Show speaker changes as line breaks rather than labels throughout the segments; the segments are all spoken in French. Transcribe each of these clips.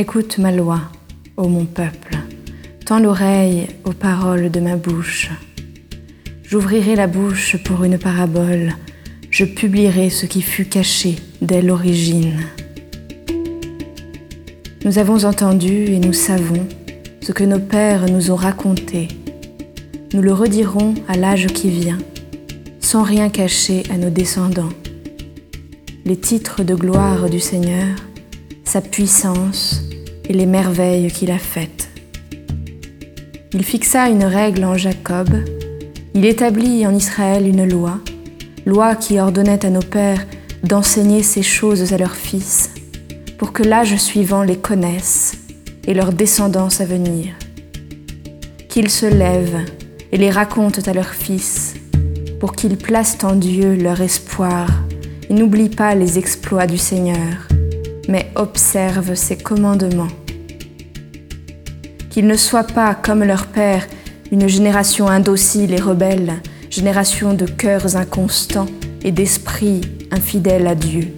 Écoute ma loi, ô mon peuple, tends l'oreille aux paroles de ma bouche. J'ouvrirai la bouche pour une parabole, je publierai ce qui fut caché dès l'origine. Nous avons entendu et nous savons ce que nos pères nous ont raconté. Nous le redirons à l'âge qui vient, sans rien cacher à nos descendants. Les titres de gloire du Seigneur, sa puissance et les merveilles qu'il a faites. Il fixa une règle en Jacob, il établit en Israël une loi, loi qui ordonnait à nos pères d'enseigner ces choses à leurs fils pour que l'âge suivant les connaissent et leur descendance à venir. Qu'ils se lèvent et les racontent à leurs fils, pour qu'ils placent en Dieu leur espoir et n'oublient pas les exploits du Seigneur, mais observent ses commandements. Qu'ils ne soient pas, comme leur père, une génération indocile et rebelle, génération de cœurs inconstants et d'esprits infidèles à Dieu.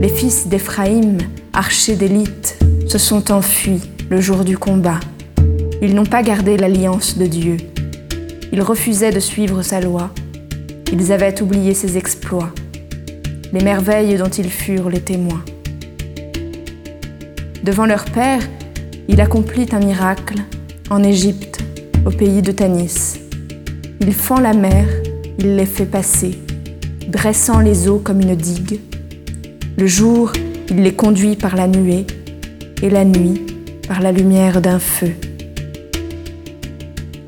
Les fils d'Éphraïm, archers d'élite, se sont enfuis le jour du combat. Ils n'ont pas gardé l'alliance de Dieu. Ils refusaient de suivre sa loi. Ils avaient oublié ses exploits, les merveilles dont ils furent les témoins. Devant leur père, il accomplit un miracle en Égypte, au pays de Tanis. Il fend la mer, il les fait passer, dressant les eaux comme une digue le jour, il les conduit par la nuée, et la nuit par la lumière d'un feu.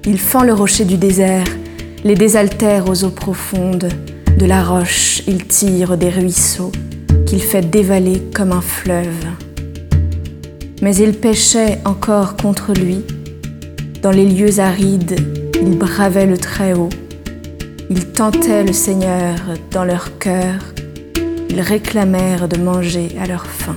Il fend le rocher du désert, les désaltère aux eaux profondes, de la roche il tire des ruisseaux, qu'il fait dévaler comme un fleuve. Mais il péchait encore contre lui, dans les lieux arides, il bravait le Très-Haut, il tentait le Seigneur dans leur cœur, ils réclamèrent de manger à leur faim.